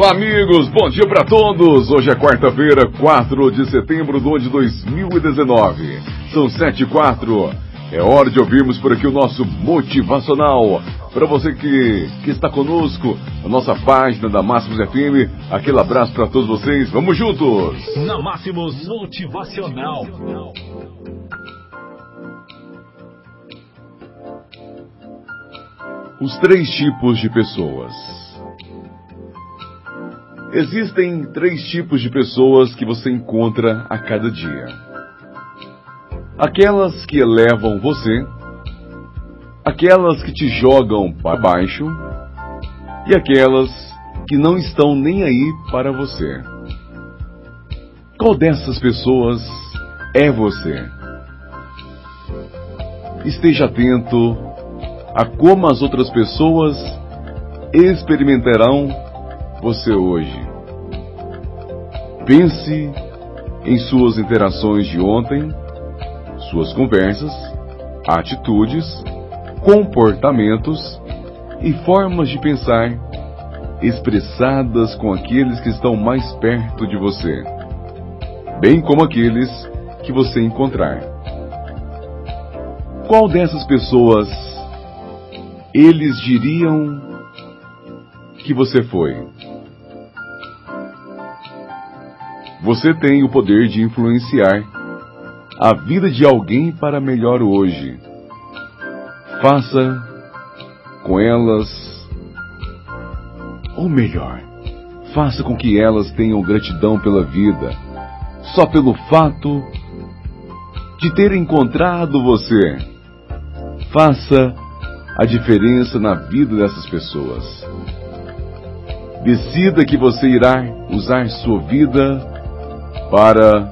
Olá, amigos, bom dia para todos. Hoje é quarta-feira, 4 de setembro do ano de 2019. São 7 e 4. É hora de ouvirmos por aqui o nosso motivacional. Para você que, que está conosco, a nossa página da Máximos FM, aquele abraço para todos vocês. Vamos juntos! Na Máximos Motivacional. Os três tipos de pessoas. Existem três tipos de pessoas que você encontra a cada dia. Aquelas que elevam você, aquelas que te jogam para baixo e aquelas que não estão nem aí para você. Qual dessas pessoas é você? Esteja atento a como as outras pessoas experimentarão você hoje. Pense em suas interações de ontem, suas conversas, atitudes, comportamentos e formas de pensar expressadas com aqueles que estão mais perto de você, bem como aqueles que você encontrar. Qual dessas pessoas eles diriam que você foi? Você tem o poder de influenciar a vida de alguém para melhor hoje. Faça com elas, ou melhor, faça com que elas tenham gratidão pela vida, só pelo fato de ter encontrado você. Faça a diferença na vida dessas pessoas. Decida que você irá usar sua vida para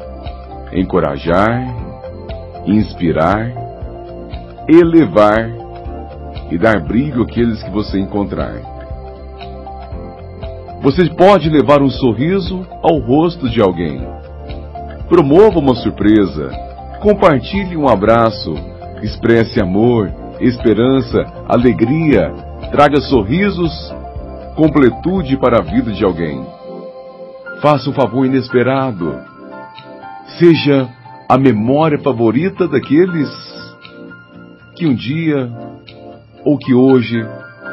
encorajar, inspirar, elevar e dar brilho àqueles que você encontrar. Você pode levar um sorriso ao rosto de alguém. Promova uma surpresa. Compartilhe um abraço. Expresse amor, esperança, alegria. Traga sorrisos, completude para a vida de alguém. Faça um favor inesperado. Seja a memória favorita daqueles que um dia ou que hoje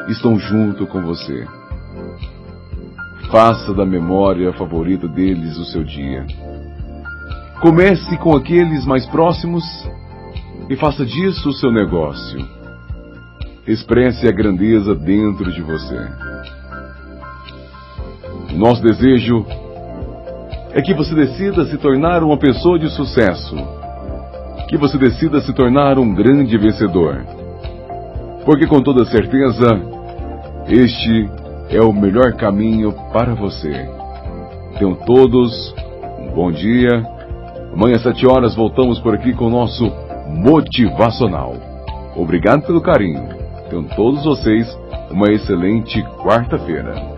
estão junto com você. Faça da memória favorita deles o seu dia. Comece com aqueles mais próximos e faça disso o seu negócio. Expresse a grandeza dentro de você. Nosso desejo é que você decida se tornar uma pessoa de sucesso, que você decida se tornar um grande vencedor. Porque com toda certeza, este é o melhor caminho para você. Tenham todos um bom dia. Amanhã às sete horas voltamos por aqui com o nosso Motivacional. Obrigado pelo carinho. Tenham todos vocês uma excelente quarta-feira.